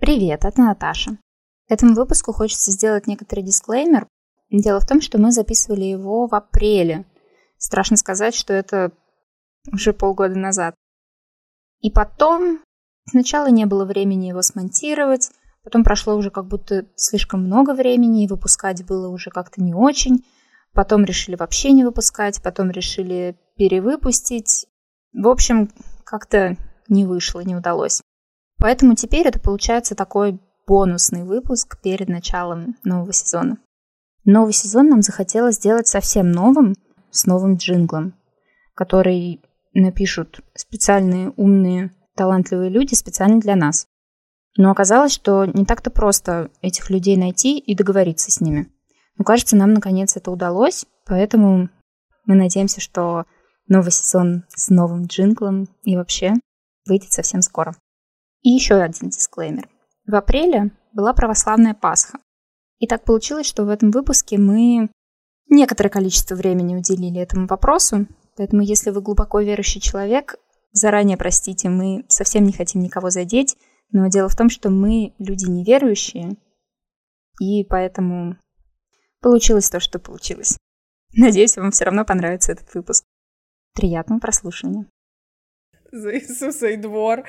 Привет, это Наташа. К этому выпуску хочется сделать некоторый дисклеймер. Дело в том, что мы записывали его в апреле. Страшно сказать, что это уже полгода назад. И потом сначала не было времени его смонтировать, потом прошло уже как будто слишком много времени, и выпускать было уже как-то не очень. Потом решили вообще не выпускать, потом решили перевыпустить. В общем, как-то не вышло, не удалось. Поэтому теперь это получается такой бонусный выпуск перед началом нового сезона. Новый сезон нам захотелось сделать совсем новым, с новым джинглом, который напишут специальные умные, талантливые люди специально для нас. Но оказалось, что не так-то просто этих людей найти и договориться с ними. Но кажется, нам наконец это удалось, поэтому мы надеемся, что новый сезон с новым джинглом и вообще выйдет совсем скоро. И еще один дисклеймер. В апреле была православная Пасха. И так получилось, что в этом выпуске мы некоторое количество времени уделили этому вопросу, поэтому если вы глубоко верующий человек, заранее простите, мы совсем не хотим никого задеть, но дело в том, что мы люди неверующие, и поэтому получилось то, что получилось. Надеюсь, вам все равно понравится этот выпуск. Приятного прослушивания. За Иисуса и двор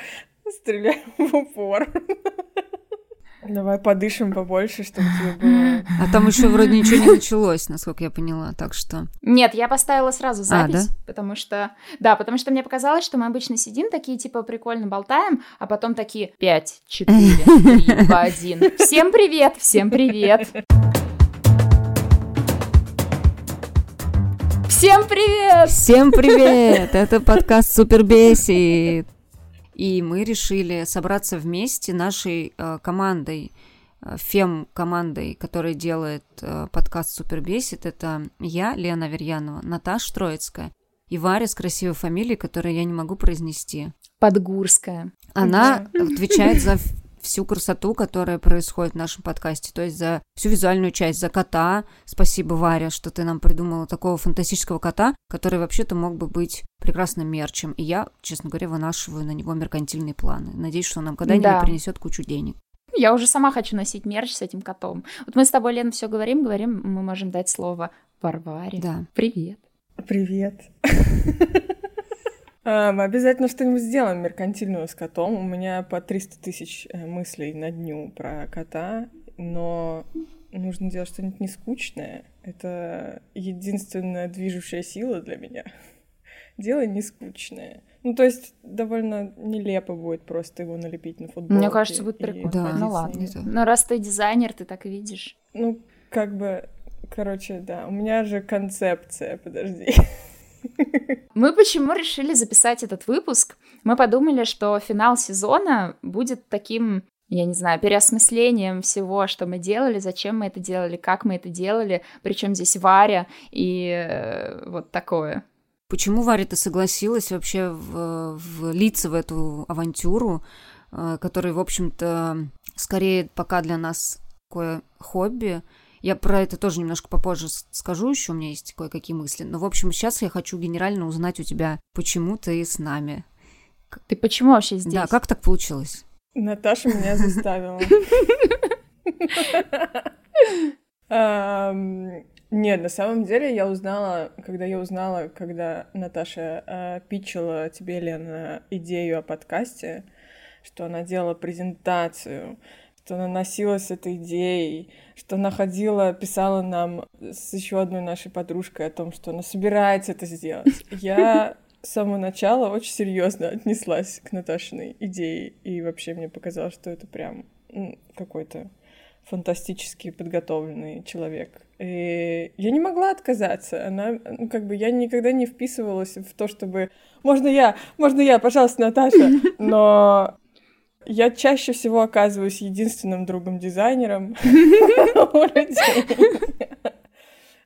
стреляем в упор. Давай подышим побольше, чтобы тебе было... А там еще вроде ничего не началось, насколько я поняла, так что... Нет, я поставила сразу запись, А, да? потому что... Да, потому что мне показалось, что мы обычно сидим такие, типа, прикольно болтаем, а потом такие 5, 4, 3, 2, 1. Всем привет, всем привет. Всем привет! Всем привет! Это подкаст Супер Бесит. И мы решили собраться вместе нашей э, командой, э, фем-командой, которая делает э, подкаст Супер Бесит. Это я, Лена Аверьянова, Наташа Троицкая и Варя с красивой фамилией, которую я не могу произнести. Подгурская. Она отвечает за всю красоту, которая происходит в нашем подкасте, то есть за всю визуальную часть, за кота. Спасибо, Варя, что ты нам придумала такого фантастического кота, который вообще-то мог бы быть прекрасным мерчем. И я, честно говоря, вынашиваю на него меркантильные планы. Надеюсь, что он нам когда-нибудь Да. принесет кучу денег. Я уже сама хочу носить мерч с этим котом. Вот мы с тобой, Лена, все говорим, говорим, мы можем дать слово Варваре. Да. Привет. Привет. Мы обязательно что-нибудь сделаем меркантильную с котом. У меня по 300 тысяч э, мыслей на дню про кота, но нужно делать что-нибудь не скучное. Это единственная движущая сила для меня. Дело не скучное. Ну, то есть довольно нелепо будет просто его налепить на футболку. Мне кажется, будет прикольно. Да, ну ладно. Но раз ты дизайнер, ты так видишь. Ну, как бы, короче, да, у меня же концепция, подожди. Мы почему решили записать этот выпуск? Мы подумали, что финал сезона будет таким, я не знаю, переосмыслением всего, что мы делали, зачем мы это делали, как мы это делали, причем здесь Варя и э, вот такое. Почему Варя ты согласилась вообще в- влиться в эту авантюру, э, которая, в общем-то, скорее пока для нас такое хобби? Я про это тоже немножко попозже скажу, еще у меня есть кое-какие мысли. Но, в общем, сейчас я хочу генерально узнать у тебя, почему ты с нами. Ты почему вообще здесь? Да, как так получилось? Наташа меня заставила. Нет, на самом деле я узнала, когда я узнала, когда Наташа э, питчила тебе, Лена, идею о подкасте, что она делала презентацию, что она носилась с этой идеей, что она ходила, писала нам с еще одной нашей подружкой о том, что она собирается это сделать. Я с самого начала очень серьезно отнеслась к Наташиной идее, и вообще мне показалось, что это прям какой-то фантастически подготовленный человек. И я не могла отказаться. Она, ну, как бы, я никогда не вписывалась в то, чтобы «Можно я? Можно я? Пожалуйста, Наташа!» Но я чаще всего оказываюсь единственным другом-дизайнером у людей.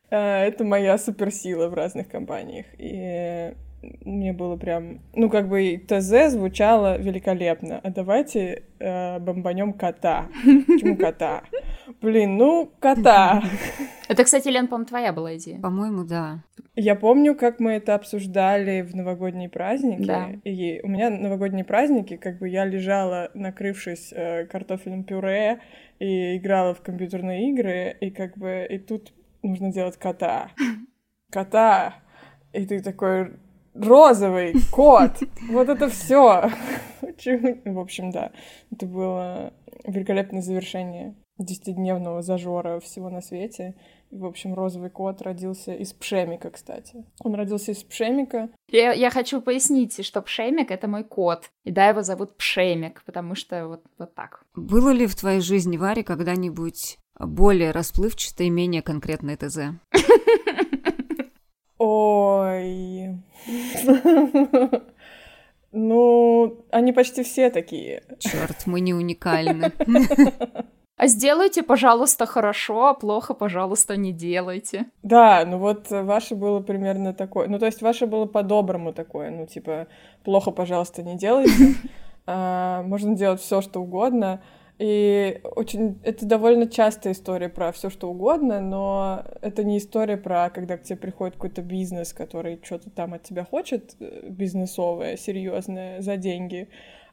Э, Это моя суперсила в разных компаниях. И мне было прям... Ну, как бы ТЗ звучало великолепно. А давайте э, бомбанем кота. Почему кота? Блин, ну, кота. Это, кстати, Лен, по-моему, твоя была идея. По-моему, да. Я помню, как мы это обсуждали в новогодние праздники. Да. И у меня новогодние праздники, как бы я лежала, накрывшись э, картофельным пюре, и играла в компьютерные игры, и как бы и тут нужно делать кота. Кота. И ты такой розовый кот. Вот это все. В общем, да. Это было великолепное завершение десятидневного зажора всего на свете. В общем, розовый кот родился из пшемика, кстати. Он родился из пшемика. Я, я хочу пояснить, что пшемик — это мой кот. И да, его зовут Пшемик, потому что вот, вот так. Было ли в твоей жизни, Варя, когда-нибудь более расплывчатое и менее конкретное ТЗ? Ой. Ну, они почти все такие. Черт, мы не уникальны. А сделайте, пожалуйста, хорошо, а плохо, пожалуйста, не делайте. Да, ну вот ваше было примерно такое. Ну, то есть ваше было по-доброму такое. Ну, типа, плохо, пожалуйста, не делайте. А, можно делать все, что угодно. И очень это довольно частая история про все что угодно, но это не история про когда к тебе приходит какой-то бизнес, который что-то там от тебя хочет, э, бизнесовое, серьезное, за деньги.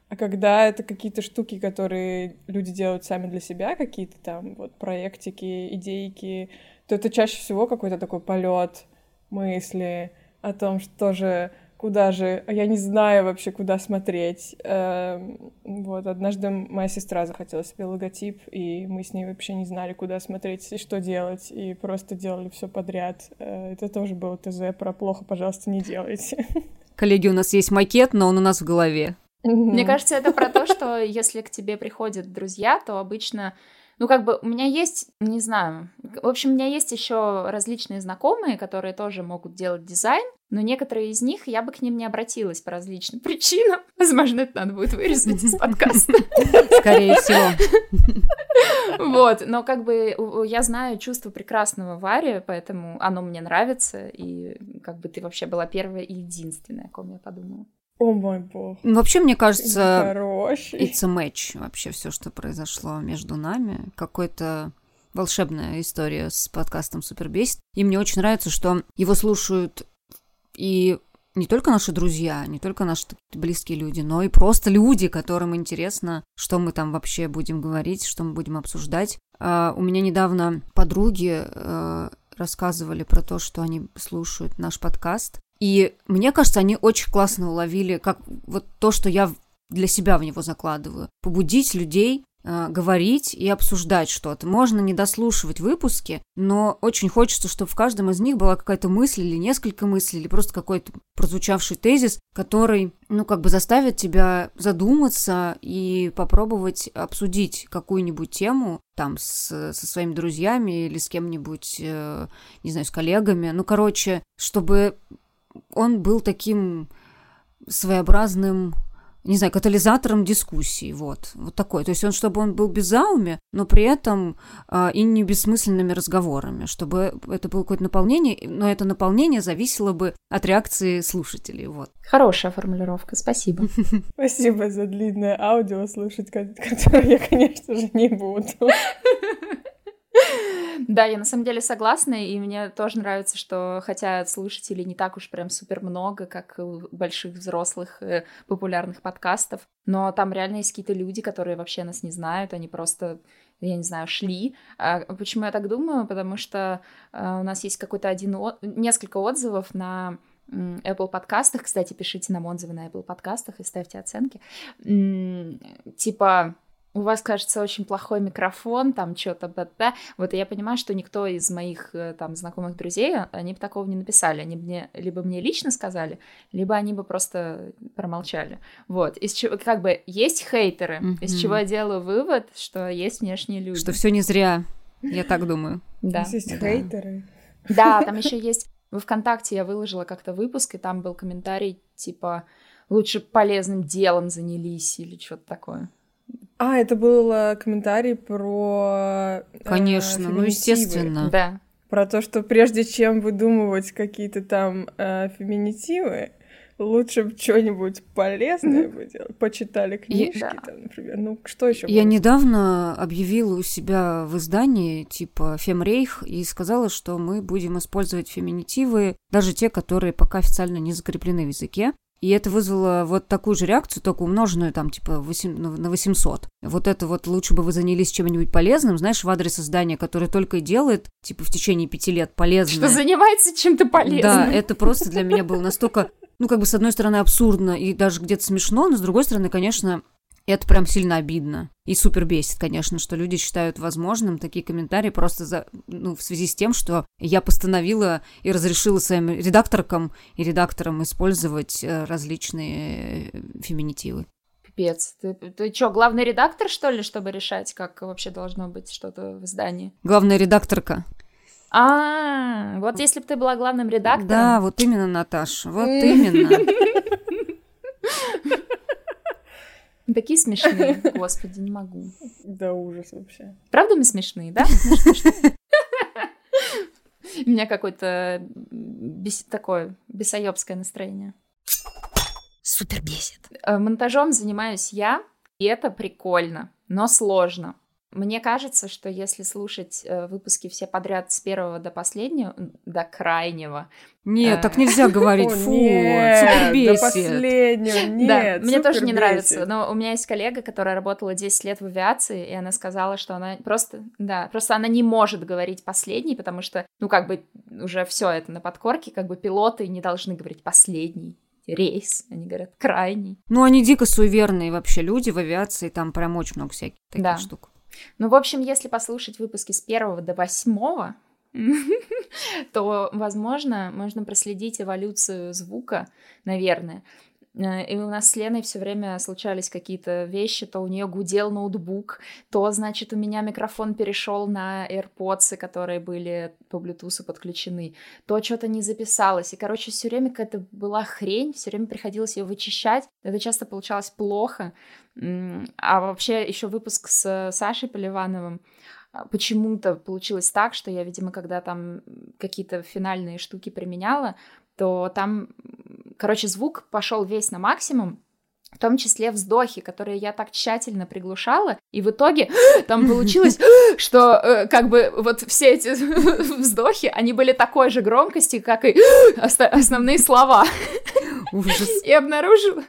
А когда это какие-то штуки, которые люди делают сами для себя, какие-то там вот проектики, идейки, то это чаще всего какой-то такой полет мысли о том, что же куда же, а я не знаю вообще, куда смотреть. Эм, вот, однажды моя сестра захотела себе логотип, и мы с ней вообще не знали, куда смотреть и что делать, и просто делали все подряд. Э, это тоже было ТЗ про плохо, пожалуйста, не делайте. Коллеги, у нас есть макет, но он у нас в голове. Мне кажется, это про то, что если к тебе приходят друзья, то обычно ну, как бы у меня есть, не знаю, в общем, у меня есть еще различные знакомые, которые тоже могут делать дизайн, но некоторые из них я бы к ним не обратилась по различным причинам. Возможно, это надо будет вырезать из подкаста. Скорее всего. Вот, но как бы я знаю чувство прекрасного Вари, поэтому оно мне нравится, и как бы ты вообще была первая и единственная, о ком я подумала. О мой бог. Ну, вообще, мне кажется, Хороший. it's a match вообще все, что произошло между нами. Какой-то волшебная история с подкастом Супербесит. И мне очень нравится, что его слушают и не только наши друзья, не только наши близкие люди, но и просто люди, которым интересно, что мы там вообще будем говорить, что мы будем обсуждать. Uh, у меня недавно подруги uh, рассказывали про то, что они слушают наш подкаст, и мне кажется, они очень классно уловили, как вот то, что я для себя в него закладываю. Побудить людей э, говорить и обсуждать что-то. Можно не дослушивать выпуски, но очень хочется, чтобы в каждом из них была какая-то мысль или несколько мыслей, или просто какой-то прозвучавший тезис, который, ну, как бы заставит тебя задуматься и попробовать обсудить какую-нибудь тему там с, со своими друзьями или с кем-нибудь, э, не знаю, с коллегами. Ну, короче, чтобы он был таким своеобразным не знаю, катализатором дискуссии, вот, вот такой. То есть он, чтобы он был без зауми, но при этом э, и не бессмысленными разговорами, чтобы это было какое-то наполнение, но это наполнение зависело бы от реакции слушателей, вот. Хорошая формулировка, спасибо. Спасибо за длинное аудио слушать, которое я, конечно же, не буду. Да, я на самом деле согласна, и мне тоже нравится, что хотя слушателей не так уж прям супер много, как у больших взрослых э, популярных подкастов, но там реально есть какие-то люди, которые вообще нас не знают, они просто я не знаю, шли. А почему я так думаю? Потому что э, у нас есть какой-то один, от... несколько отзывов на Apple подкастах. Кстати, пишите нам отзывы на Apple подкастах и ставьте оценки. Типа, у вас, кажется, очень плохой микрофон, там что-то, да, вот я понимаю, что никто из моих э, там знакомых друзей, они бы такого не написали, они бы мне, либо мне лично сказали, либо они бы просто промолчали, вот, из чего, как бы, есть хейтеры, mm-hmm. из чего я делаю вывод, что есть внешние люди. Что все не зря, я так думаю. Да. Есть да. хейтеры. Да, там еще есть, в ВКонтакте я выложила как-то выпуск, и там был комментарий, типа, лучше полезным делом занялись или что-то такое. А, это был э, комментарий про... Э, Конечно, э, ну естественно. Да. Про то, что прежде чем выдумывать какие-то там э, феминитивы, Лучше бы что-нибудь полезное бы делать. Почитали книжки, я, там, например. Ну, что еще? Я недавно объявила у себя в издании, типа, Фемрейх, и сказала, что мы будем использовать феминитивы, даже те, которые пока официально не закреплены в языке. И это вызвало вот такую же реакцию, только умноженную там, типа, 8, на 800. Вот это вот лучше бы вы занялись чем-нибудь полезным, знаешь, в адрес издания, которое только и делает, типа, в течение пяти лет полезное. Что занимается чем-то полезным. Да, это просто для меня было настолько, ну, как бы, с одной стороны, абсурдно и даже где-то смешно, но с другой стороны, конечно, это прям сильно обидно. И супер бесит, конечно, что люди считают возможным такие комментарии просто за, ну, в связи с тем, что я постановила и разрешила своим редакторкам и редакторам использовать э, различные э, феминитивы. Пипец. Ты, ты что, главный редактор, что ли, чтобы решать, как вообще должно быть что-то в издании? Главная редакторка. А, вот если бы ты была главным редактором. Да, вот именно, Наташа, вот именно. Такие смешные, господи, не могу. Да ужас вообще. Правда мы смешные, да? У меня какое-то бес... такое бесоебское настроение. Супер бесит. Э, монтажом занимаюсь я, и это прикольно, но сложно. Мне кажется, что если слушать э, выпуски все подряд с первого до последнего, до крайнего... Нет, э... так нельзя говорить, фу, нет, до последнего, нет, да, мне тоже не нравится, но у меня есть коллега, которая работала 10 лет в авиации, и она сказала, что она просто, да, просто она не может говорить последний, потому что, ну, как бы уже все это на подкорке, как бы пилоты не должны говорить последний рейс, они говорят крайний. Ну, они дико суеверные вообще люди в авиации, там прям очень много всяких таких да. штук. Ну, в общем, если послушать выпуски с первого до восьмого, то, возможно, можно проследить эволюцию звука, наверное. Э, и у нас с Леной все время случались какие-то вещи, то у нее гудел ноутбук, то, значит, у меня микрофон перешел на AirPods, которые были по Bluetooth подключены, то что-то не записалось. И, короче, все время какая-то была хрень, все время приходилось ее вычищать. Это часто получалось плохо. А вообще еще выпуск с Сашей Поливановым а, почему-то получилось так, что я, видимо, когда там какие-то финальные штуки применяла, то там, короче, звук пошел весь на максимум, в том числе вздохи, которые я так тщательно приглушала, и в итоге там получилось, что э, как бы вот все эти вздохи, они были такой же громкости, как и основные слова. Ужас. И обнаружила,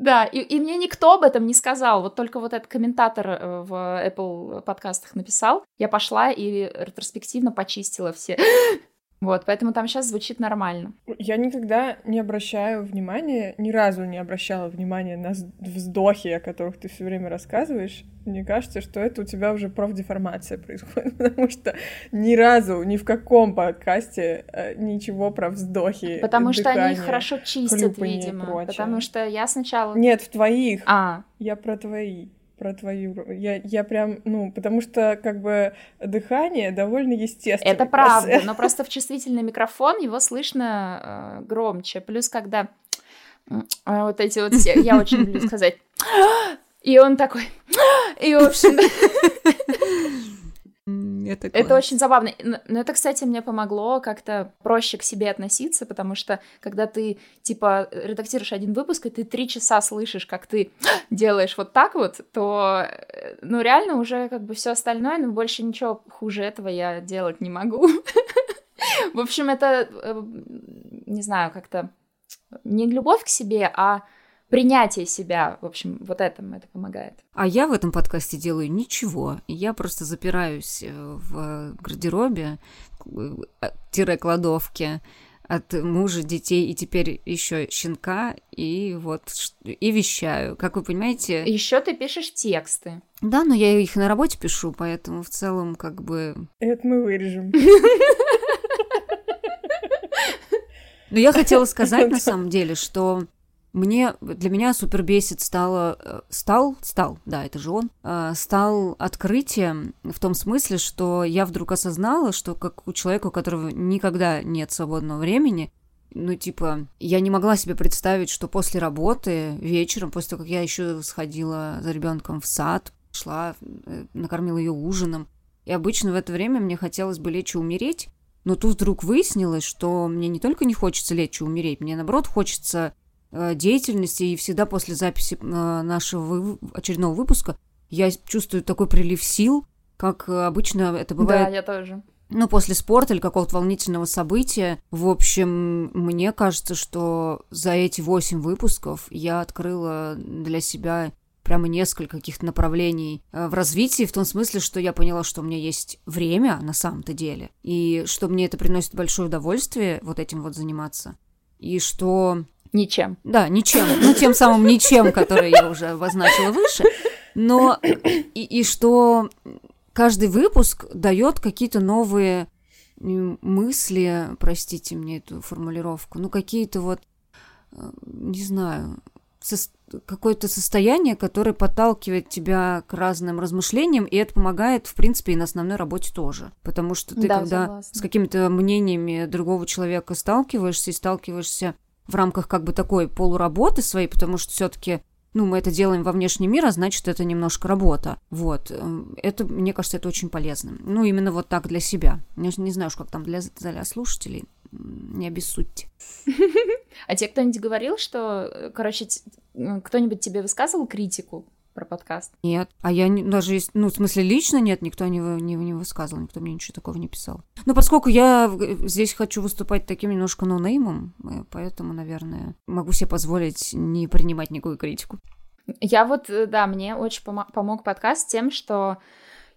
да, и, и мне никто об этом не сказал. Вот только вот этот комментатор э, в Apple подкастах написал. Я пошла и ретроспективно почистила все вот, поэтому там сейчас звучит нормально. Я никогда не обращаю внимания, ни разу не обращала внимания на вздохи, о которых ты все время рассказываешь. Мне кажется, что это у тебя уже профдеформация происходит, потому что ни разу, ни в каком подкасте э, ничего про вздохи. Потому дыхание, что они их хорошо чистят, видимо. Потому что я сначала. Нет, в твоих. А. Я про твои про твою... Я, я прям, ну, потому что, как бы, дыхание довольно естественно. Это правда, но просто в чувствительный микрофон его слышно э, громче. Плюс, когда э, вот эти вот все... Я очень люблю сказать... И он такой... И, в общем... Это, это очень забавно. Но это, кстати, мне помогло как-то проще к себе относиться, потому что когда ты, типа, редактируешь один выпуск, и ты три часа слышишь, как ты делаешь вот так вот, то, э, ну, реально уже как бы все остальное, но больше ничего хуже этого я делать не могу. В общем, это, э, не знаю, как-то не любовь к себе, а принятие себя, в общем, вот этому это помогает. А я в этом подкасте делаю ничего. Я просто запираюсь э, в гардеробе, э, тире кладовке от мужа, детей и теперь еще щенка, и вот и вещаю. Как вы понимаете... Еще ты пишешь тексты. Да, но я их на работе пишу, поэтому в целом как бы... Это мы вырежем. Но я хотела сказать на самом деле, что мне, для меня супер бесит стало, э, стал, стал, да, это же он, э, стал открытием в том смысле, что я вдруг осознала, что как у человека, у которого никогда нет свободного времени, ну, типа, я не могла себе представить, что после работы вечером, после того, как я еще сходила за ребенком в сад, шла, э, накормила ее ужином, и обычно в это время мне хотелось бы лечь и умереть, но тут вдруг выяснилось, что мне не только не хочется лечь и умереть, мне наоборот хочется деятельности, и всегда после записи э, нашего очередного выпуска я чувствую такой прилив сил, как обычно это бывает. Да, я тоже. Ну, после спорта или какого-то волнительного события. В общем, мне кажется, что за эти восемь выпусков я открыла для себя прямо несколько каких-то направлений э, в развитии, в том смысле, что я поняла, что у меня есть время на самом-то деле, и что мне это приносит большое удовольствие вот этим вот заниматься, и что... Ничем. Да, ничем. Ну, тем самым ничем, который я уже обозначила выше. Но и, и что каждый выпуск дает какие-то новые мысли, простите мне эту формулировку, ну какие-то вот, э, не знаю, со- какое-то состояние, которое подталкивает тебя к разным размышлениям, и это помогает, в принципе, и на основной работе тоже. Потому что ты, да, когда согласна. с какими-то мнениями другого человека сталкиваешься и сталкиваешься в рамках как бы такой полуработы своей, потому что все-таки ну, мы это делаем во внешний мир, а значит, это немножко работа. Вот. Эм, это, мне кажется, это очень полезно. Ну, именно вот так для себя. Я не знаю, как там для, для слушателей. Не обессудьте. А тебе кто-нибудь говорил, что, э, короче, кто-нибудь тебе высказывал критику про подкаст? Нет. А я не, даже, ну, в смысле, лично нет, никто не, не, не высказывал, никто мне ничего такого не писал. Ну, поскольку я здесь хочу выступать таким немножко ноунеймом, э, поэтому, наверное, могу себе позволить не принимать никакую критику. Я вот, э, да, мне очень помог подкаст тем, что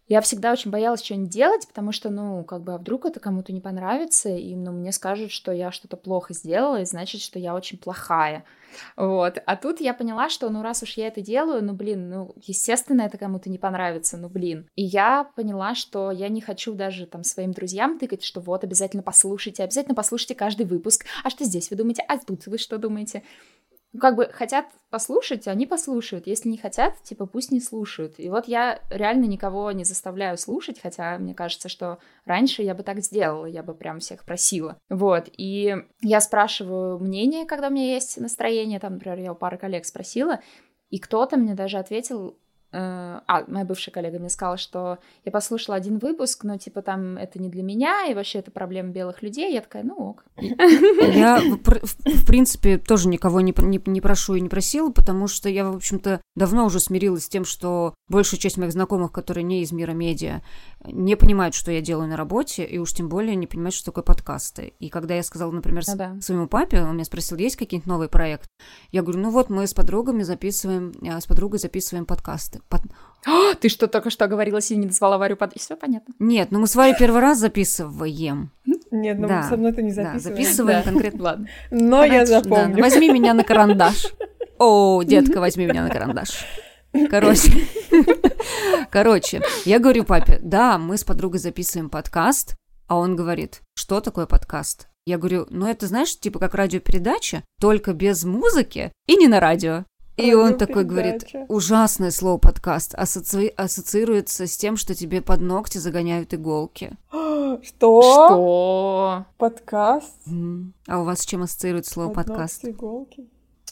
я всегда очень боялась что-нибудь делать, потому что, ну, как бы, а вдруг это кому-то не понравится, и, ну, мне скажут, что я что-то плохо сделала, и значит, что я очень плохая. Вот. А тут я поняла, что, ну, раз уж я это делаю, ну, блин, ну, естественно, это кому-то не понравится, ну, блин. И я поняла, что я не хочу даже там своим друзьям тыкать, что вот, обязательно послушайте, обязательно послушайте каждый выпуск. А что здесь вы думаете? А тут вы что думаете? Ну, как бы хотят послушать, они послушают. Если не хотят, типа, пусть не слушают. И вот я реально никого не заставляю слушать, хотя мне кажется, что раньше я бы так сделала, я бы прям всех просила. Вот, и я спрашиваю мнение, когда у меня есть настроение, там, например, я у пары коллег спросила, и кто-то мне даже ответил, а, моя бывшая коллега мне сказала, что я послушала один выпуск, но, типа, там это не для меня, и вообще это проблема белых людей. Я такая, ну ок. Я, в принципе, тоже никого не, не, не прошу и не просила, потому что я, в общем-то, давно уже смирилась с тем, что большая часть моих знакомых, которые не из мира медиа, не понимают, что я делаю на работе, и уж тем более не понимают, что такое подкасты. И когда я сказала, например, ну, да. своему папе, он меня спросил, есть какие-нибудь новые проекты? Я говорю, ну вот мы с подругами записываем, э, с подругой записываем подкасты. Под... О, ты что только что говорила, и не назвала Варю под... Все понятно. Нет, ну мы с Варей первый раз записываем. Нет, ну да, со мной это не записываем. Да, записываем да. конкретно. Ладно. Но я запомню. Да, возьми меня на карандаш. О, детка, возьми меня на карандаш. Короче. Короче, я говорю папе, да, мы с подругой записываем подкаст, а он говорит, что такое подкаст? Я говорю, ну это, знаешь, типа как радиопередача, только без музыки и не на радио. И он такой говорит, ужасное слово подкаст асоци... ассоциируется с тем, что тебе под ногти загоняют иголки. Что? Что? Подкаст? А у вас с чем ассоциируется слово под подкаст? Ногти, иголки.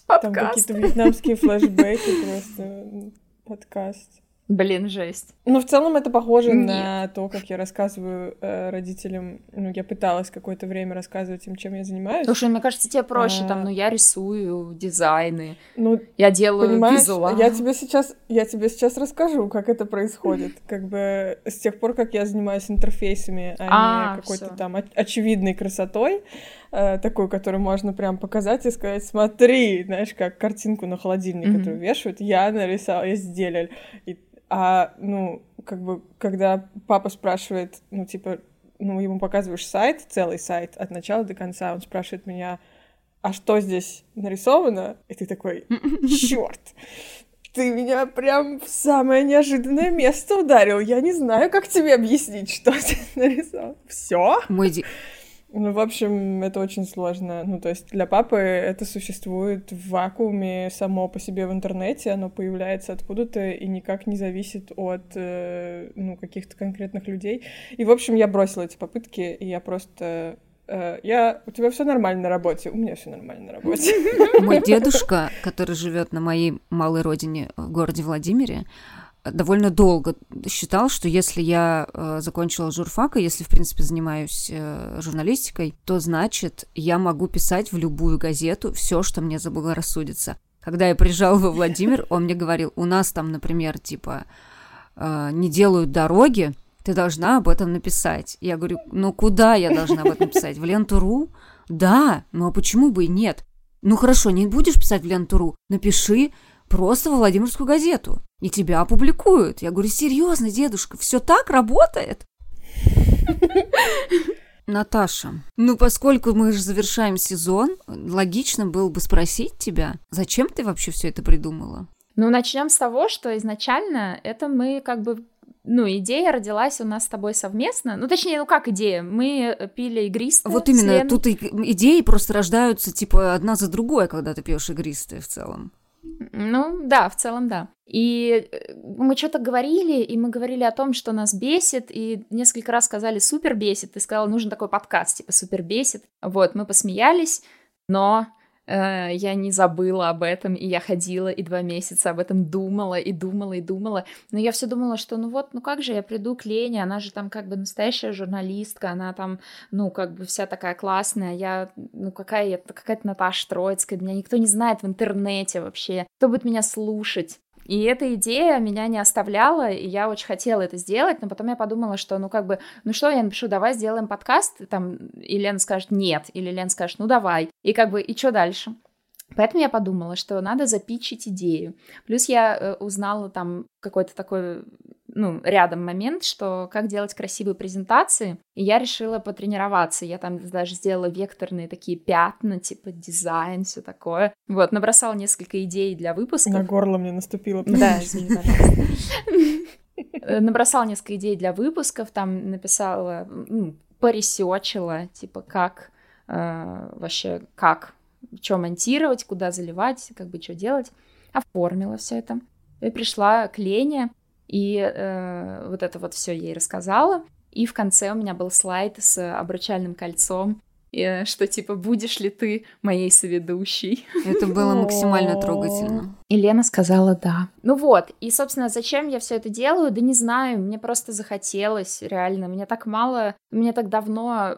Подкаст. Там какие-то вьетнамские флешбеки просто. Подкаст. Блин, жесть. Ну, в целом это похоже Нет. на то, как я рассказываю э, родителям. Ну, я пыталась какое-то время рассказывать им, чем я занимаюсь. Слушай, мне кажется, тебе проще, а... там, ну, я рисую дизайны, ну, я делаю понимаешь, визуал. Я тебе сейчас, я тебе сейчас расскажу, как это происходит. Как бы с тех пор, как я занимаюсь интерфейсами, а, а не какой-то там очевидной красотой, э, такой, которую можно прям показать и сказать, смотри, знаешь, как картинку на холодильник, mm-hmm. которую вешают, я нарисовала, я сделал. И а, ну, как бы, когда папа спрашивает, ну, типа, ну, ему показываешь сайт, целый сайт от начала до конца, он спрашивает меня, а что здесь нарисовано? И ты такой, черт, ты меня прям в самое неожиданное место ударил. Я не знаю, как тебе объяснить, что ты нарисовал. Все? Мой, ну, в общем, это очень сложно. Ну, то есть для папы это существует в вакууме само по себе в интернете, оно появляется откуда-то и никак не зависит от, э, ну, каких-то конкретных людей. И, в общем, я бросила эти попытки, и я просто э, я, у тебя все нормально на работе, у меня все нормально на работе. Мой дедушка, который живет на моей малой родине в городе Владимире, довольно долго считал, что если я э, закончила журфак, и если, в принципе, занимаюсь э, журналистикой, то значит, я могу писать в любую газету все, что мне заблагорассудится. Когда я приезжала во Владимир, он мне говорил, у нас там, например, типа, э, не делают дороги, ты должна об этом написать. Я говорю, ну куда я должна об этом написать? В ленту.ру? Да, ну а почему бы и нет? Ну хорошо, не будешь писать в ленту.ру? Напиши просто в Владимирскую газету, и тебя опубликуют. Я говорю, серьезно, дедушка, все так работает? Наташа, ну поскольку мы же завершаем сезон, логично было бы спросить тебя, зачем ты вообще все это придумала? Ну, начнем с того, что изначально это мы как бы ну, идея родилась у нас с тобой совместно. Ну, точнее, ну как идея? Мы пили игристые. Вот именно, тут идеи просто рождаются, типа, одна за другой, когда ты пьешь игристые в целом. Ну, да, в целом, да. И э, мы что-то говорили, и мы говорили о том, что нас бесит, и несколько раз сказали «супер бесит», ты сказала, нужен такой подкаст, типа «супер бесит». Вот, мы посмеялись, но я не забыла об этом, и я ходила и два месяца об этом думала, и думала, и думала. Но я все думала, что ну вот, ну как же я приду к Лене, она же там как бы настоящая журналистка, она там, ну, как бы вся такая классная, я, ну, какая я, какая-то Наташа Троицкая, меня никто не знает в интернете вообще, кто будет меня слушать. И эта идея меня не оставляла, и я очень хотела это сделать, но потом я подумала, что, ну, как бы, ну что, я напишу, давай сделаем подкаст, там, и Лена скажет нет, или Лена скажет, ну, давай, и как бы, и что дальше? Поэтому я подумала, что надо запичить идею. Плюс я э, узнала там какой-то такой ну, рядом момент, что как делать красивые презентации, и я решила потренироваться. Я там даже сделала векторные такие пятна, типа дизайн, все такое. Вот, набросала несколько идей для выпуска. На горло мне наступило. Да, извини, пожалуйста. Набросала несколько идей для выпусков, там написала, ну, поресечила, типа, как э, вообще, как, что монтировать, куда заливать, как бы что делать. Оформила все это. И пришла к Лене, и э, вот это вот все ей рассказала. И в конце у меня был слайд с обручальным кольцом, и, что типа будешь ли ты моей соведущей. Это было максимально трогательно. И Лена сказала да. Ну вот, и, собственно, зачем я все это делаю? Да не знаю, мне просто захотелось, реально. Мне так мало, мне так давно,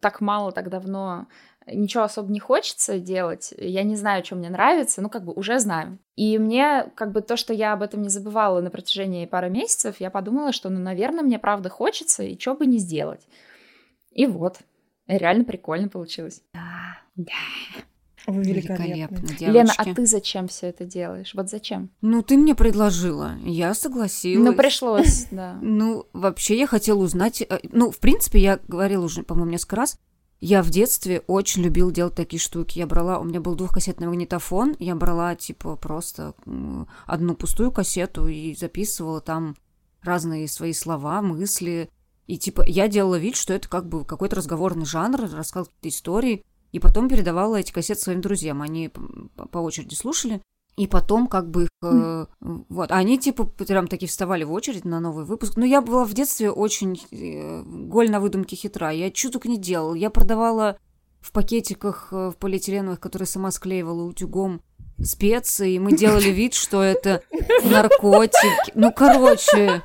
так мало, так давно ничего особо не хочется делать, я не знаю, что мне нравится, ну, как бы уже знаю. И мне, как бы, то, что я об этом не забывала на протяжении пары месяцев, я подумала, что, ну, наверное, мне правда хочется, и что бы не сделать. И вот, реально прикольно получилось. Да. Да. Вы великолепны. девочки. Лена, а ты зачем все это делаешь? Вот зачем? Ну, ты мне предложила, я согласилась. Ну, пришлось, да. Ну, вообще я хотела узнать... э, Ну, в принципе, я говорила уже, по-моему, несколько раз, я в детстве очень любил делать такие штуки. Я брала, у меня был двухкассетный магнитофон, я брала, типа, просто одну пустую кассету и записывала там разные свои слова, мысли. И, типа, я делала вид, что это как бы какой-то разговорный жанр, рассказывала какие-то истории, и потом передавала эти кассеты своим друзьям. Они по очереди слушали, и потом как бы их... Э, вот. Они типа прям такие вставали в очередь на новый выпуск. Но я была в детстве очень э, голь на выдумке хитра. Я чуть только не делала. Я продавала в пакетиках э, в полиэтиленовых, которые сама склеивала утюгом, специи. Мы делали вид, что это наркотики. Ну, короче...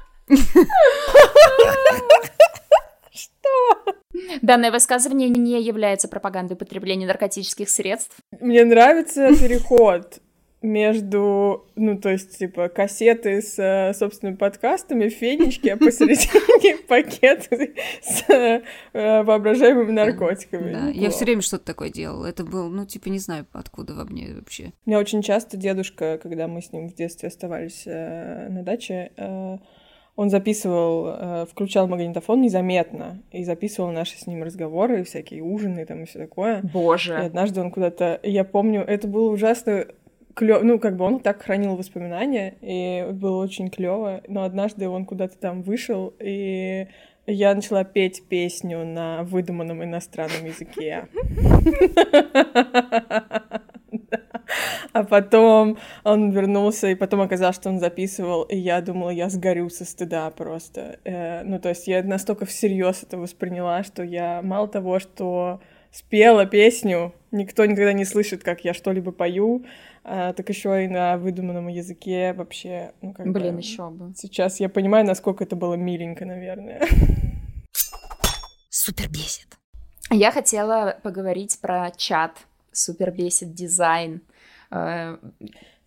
Что? Данное высказывание не является пропагандой потребления наркотических средств. Мне нравится переход между, ну, то есть, типа, кассеты с э, собственными подкастами, фенечки, а посередине пакеты с э, воображаемыми наркотиками. Да, я все время что-то такое делала. Это был, ну, типа, не знаю, откуда во мне вообще. У меня очень часто дедушка, когда мы с ним в детстве оставались э, на даче, он записывал, включал магнитофон незаметно и записывал наши с ним разговоры, всякие ужины там и все такое. Боже. И однажды он куда-то, я помню, это было ужасно клёв... ну, как бы он так хранил воспоминания, и было очень клево. Но однажды он куда-то там вышел, и я начала петь песню на выдуманном иностранном языке. А потом он вернулся, и потом оказалось, что он записывал, и я думала, я сгорю со стыда просто. Э, ну, то есть я настолько всерьез это восприняла, что я мало того, что спела песню, никто никогда не слышит, как я что-либо пою, а, так еще и на выдуманном языке вообще. Ну, как Блин, бы, еще бы. Сейчас я понимаю, насколько это было миленько, наверное. Супер бесит. Я хотела поговорить про чат. Супер бесит дизайн. Э,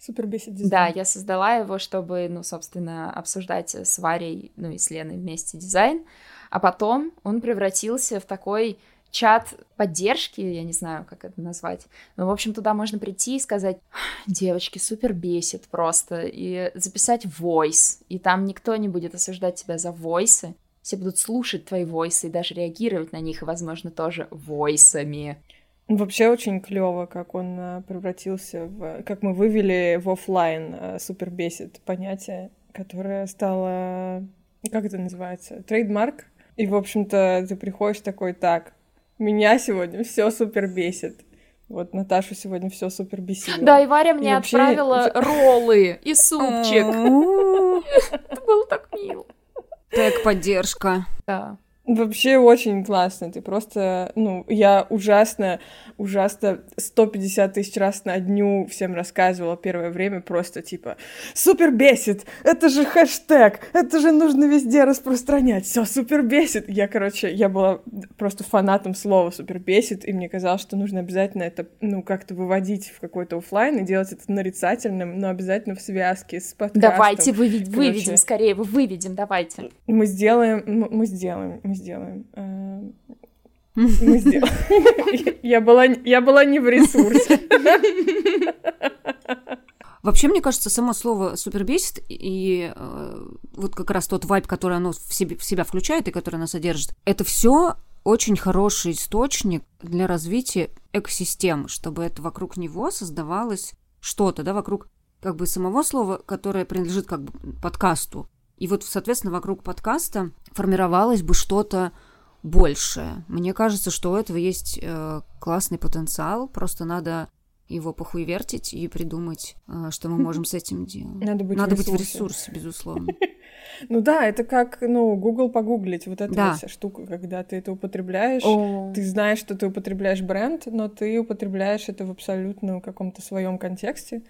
Супер бесит дизайн. Да, я создала его, чтобы, ну, собственно, обсуждать с Варей, ну и с Леной вместе дизайн. А потом он превратился в такой чат поддержки, я не знаю, как это назвать. Но, в общем, туда можно прийти и сказать, девочки, супер бесит просто, и записать войс, и там никто не будет осуждать тебя за войсы, все будут слушать твои войсы и даже реагировать на них, и, возможно, тоже войсами. Вообще очень клево, как он а, превратился в... Как мы вывели в офлайн а, супер бесит понятие, которое стало... Как это называется? Trademark? И, в общем-то, ты приходишь такой, так, меня сегодня все супер бесит. Вот Наташу сегодня все супер бесило. Да, и Варя мне И вообще- отправила роллы и супчик. Это было так мило. Так, поддержка. Да. Вообще очень классно. Ты просто, ну, я ужасно, ужасно 150 тысяч раз на дню всем рассказывала первое время просто типа супер бесит, это же хэштег, это же нужно везде распространять, все супер бесит. Я, короче, я была просто фанатом слова супер бесит, и мне казалось, что нужно обязательно это, ну, как-то выводить в какой-то оффлайн и делать это нарицательным, но обязательно в связке с подкастом. Давайте выви- Короче. выведем скорее, вы выведем, давайте. Мы сделаем, мы сделаем, мы сделаем. Э, Мы сделаем. Я была, я была не в ресурсе. Вообще, мне кажется, само слово супер бесит, и э, вот как раз тот вайб, который оно в, себе, в себя включает и который оно содержит, это все очень хороший источник для развития экосистем, чтобы это вокруг него создавалось что-то, да, вокруг как бы самого слова, которое принадлежит как бы подкасту. И вот, соответственно, вокруг подкаста формировалось бы что-то большее. Мне кажется, что у этого есть э, классный потенциал, просто надо его похуевертить и придумать, э, что мы можем с этим делать. Надо быть Надо в быть в ресурсе. ресурсе, безусловно. Ну да, это как, ну, Google погуглить, вот эта Да. вот вся штука, когда ты это употребляешь, О, ты знаешь, что ты употребляешь бренд, но ты употребляешь это в абсолютно каком-то своем контексте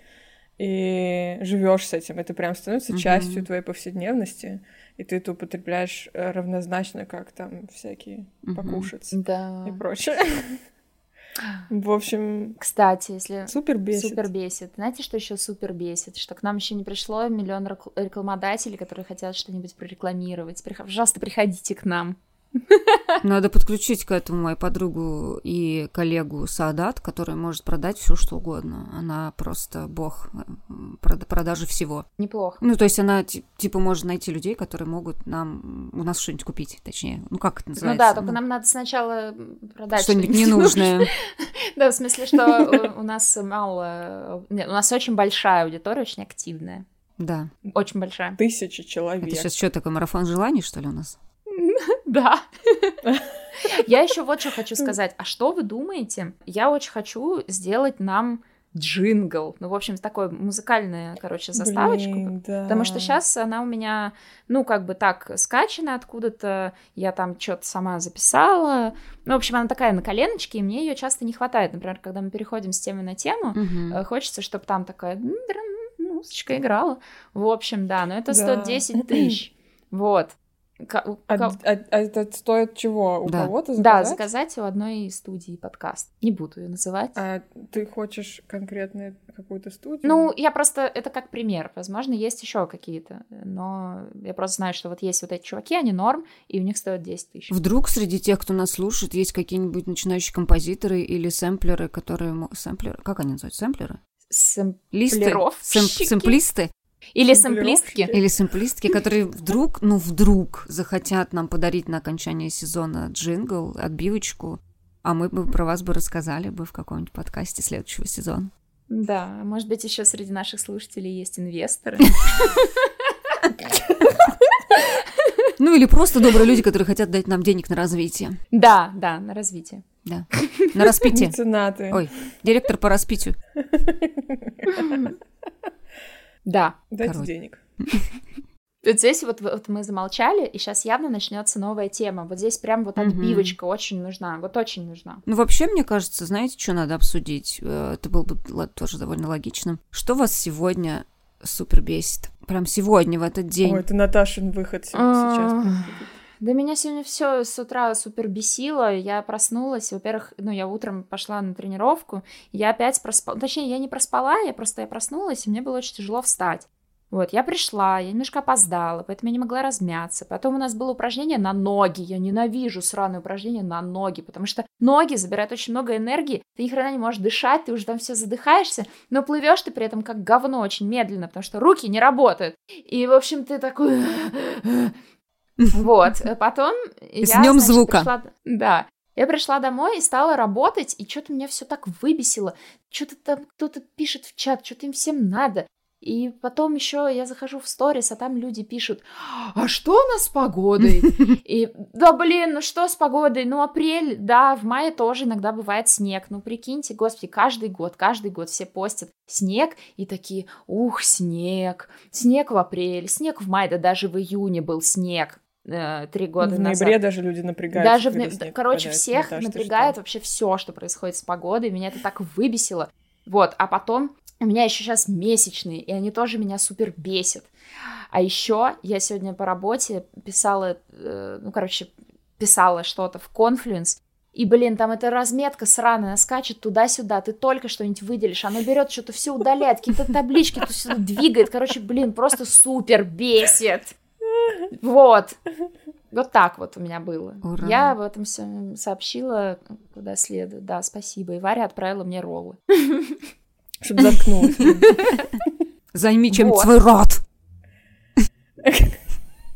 и живешь с этим. Это прям становится Мгм. частью твоей повседневности, и ты это употребляешь э, равнозначно, как там всякие Мгм. покушать Да. и прочее. В общем, Кстати, если супер бесит. супер бесит. Знаете, что еще супер бесит? Что к нам еще не пришло миллион рек- рекламодателей, которые хотят что-нибудь прорекламировать. Прих- Пожалуйста, приходите к нам. Надо подключить к этому мою подругу и коллегу Саадат, которая может продать все что угодно. Она просто бог э, прод- продажи всего. Неплохо. Ну, то есть она ти- типа может найти людей, которые могут нам у нас что-нибудь купить, точнее. Ну, как это Ну называется? да, только нам надо сначала продать что-нибудь ненужное. Да, в смысле, что у- у нас мало... Нет, у нас очень большая аудитория, очень активная. Да. Очень большая. Тысячи Это человек. сейчас что такое марафон желаний, что ли, у нас? Да. Я еще вот что хочу сказать. А что вы думаете? Я очень хочу сделать нам джингл. Ну, в общем, такой музыкальная, короче, заставочку. Блин, да. Потому что сейчас она у меня, ну, как бы так скачана откуда-то, я там что-то сама записала. Ну, в общем, она такая на коленочке, и мне ее часто не хватает. Например, когда мы переходим с темы на тему, э, хочется, чтобы там такая музычка играла. В общем, да, но это Да. стоит 10 тысяч. Вот. Ка- у А, а- а это стоит чего? У Да. кого-то Да, заказать? заказать у одной студии подкаст. Не буду ее называть. А ты хочешь конкретно какую-то студию? Ну, я просто, это как пример. Возможно, есть еще какие-то, но я просто знаю, что вот есть вот эти чуваки, они норм, и у них стоят 10 тысяч. Вдруг среди тех, кто нас слушает, есть какие-нибудь начинающие композиторы или сэмплеры, которые... Сэмплеры? Как они называются? Сэмплеры? Сэмплеровщики? Листы? Сэм- Сэмплисты? Или сэмплистки. Или сэмплистки, которые вдруг, ну вдруг захотят нам подарить на окончание сезона джингл, отбивочку, а мы бы про вас бы рассказали бы в каком-нибудь подкасте следующего сезона. Да, может быть, еще среди наших слушателей есть инвесторы. Ну или просто добрые люди, которые хотят дать нам денег на развитие. Да, да, на развитие. Да. На распитие. Меценаты. Ой, директор по распитию. Да. Дайте короче. денег. Вот здесь вот, вот мы замолчали, и сейчас явно начнется новая тема. Вот здесь прям вот отбивочка mm-hmm. очень нужна, вот очень нужна. Ну, вообще, мне кажется, знаете, что надо обсудить? Э, это было бы тоже довольно логичным. Что вас сегодня супер бесит? Прям сегодня, в этот день. Ой, это Наташин выход сейчас. Да меня сегодня все с утра супер бесило. Я проснулась. Во-первых, ну, я утром пошла на тренировку. Я опять проспала. Точнее, я не проспала, я просто я проснулась, и мне было очень тяжело встать. Вот, я пришла, я немножко опоздала, поэтому я не могла размяться. Потом у нас было упражнение на ноги. Я ненавижу сраное упражнение на ноги, потому что ноги забирают очень много энергии, ты ни хрена не можешь дышать, ты уже там все задыхаешься, но плывешь ты при этом как говно очень медленно, потому что руки не работают. И, в общем, ты такой... Вот, потом С я, значит, звука. Пришла... Да, я пришла домой и стала работать, и что-то меня все так выбесило. Что-то там кто-то пишет в чат, что-то им всем надо. И потом еще я захожу в сторис, а там люди пишут, а что у нас с погодой? И да блин, ну что с погодой? Ну апрель, да, в мае тоже иногда бывает снег. Ну прикиньте, господи, каждый год, каждый год все постят снег и такие, ух, снег, снег в апреле, снег в мае, да даже в июне был снег э, три года в назад. В ноябре даже люди напрягаются. Даже в... Короче, всех Наташ, напрягает вообще все, что происходит с погодой. Меня это так выбесило. Вот, а потом у меня еще сейчас месячные, и они тоже меня супер бесят. А еще я сегодня по работе писала, э, ну, короче, писала что-то в Confluence, и, блин, там эта разметка сраная, скачет туда-сюда, ты только что-нибудь выделишь, она берет что-то все удаляет, какие-то таблички тут сюда двигает, короче, блин, просто супер бесит. Вот. Вот так вот у меня было. Ура. Я об этом сообщила куда следует. Да, спасибо. И Варя отправила мне роллы. Чтобы заткнулась. Займи чем-нибудь свой рот.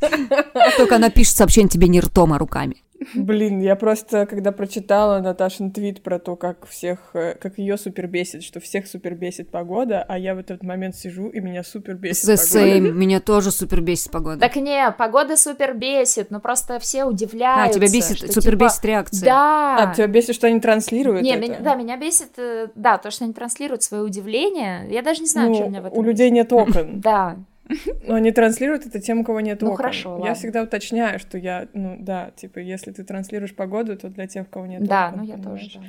Только она пишет сообщение тебе не ртом, а руками. Блин, я просто, когда прочитала Наташин твит про то, как всех, э, как ее супер бесит, что всех супер бесит погода, а я в этот момент сижу, и меня супер бесит The pогода. Same. Меня тоже супер бесит погода. Так не, погода супер бесит, но просто все удивляются. А, тебя бесит, супер типа... бесит реакция. Да. А, тебя бесит, что они транслируют не, это? Меня, да, меня бесит, э, да, то, что они транслируют свое удивление. Я даже не знаю, ну, что у меня в этом У людей нет окон. Да, но они транслируют это тем, у кого нет ну, окон. хорошо, Я ладно. всегда уточняю, что я, ну да, типа, если ты транслируешь погоду, то для тех, у кого нет окон. Да, ну я тоже, да.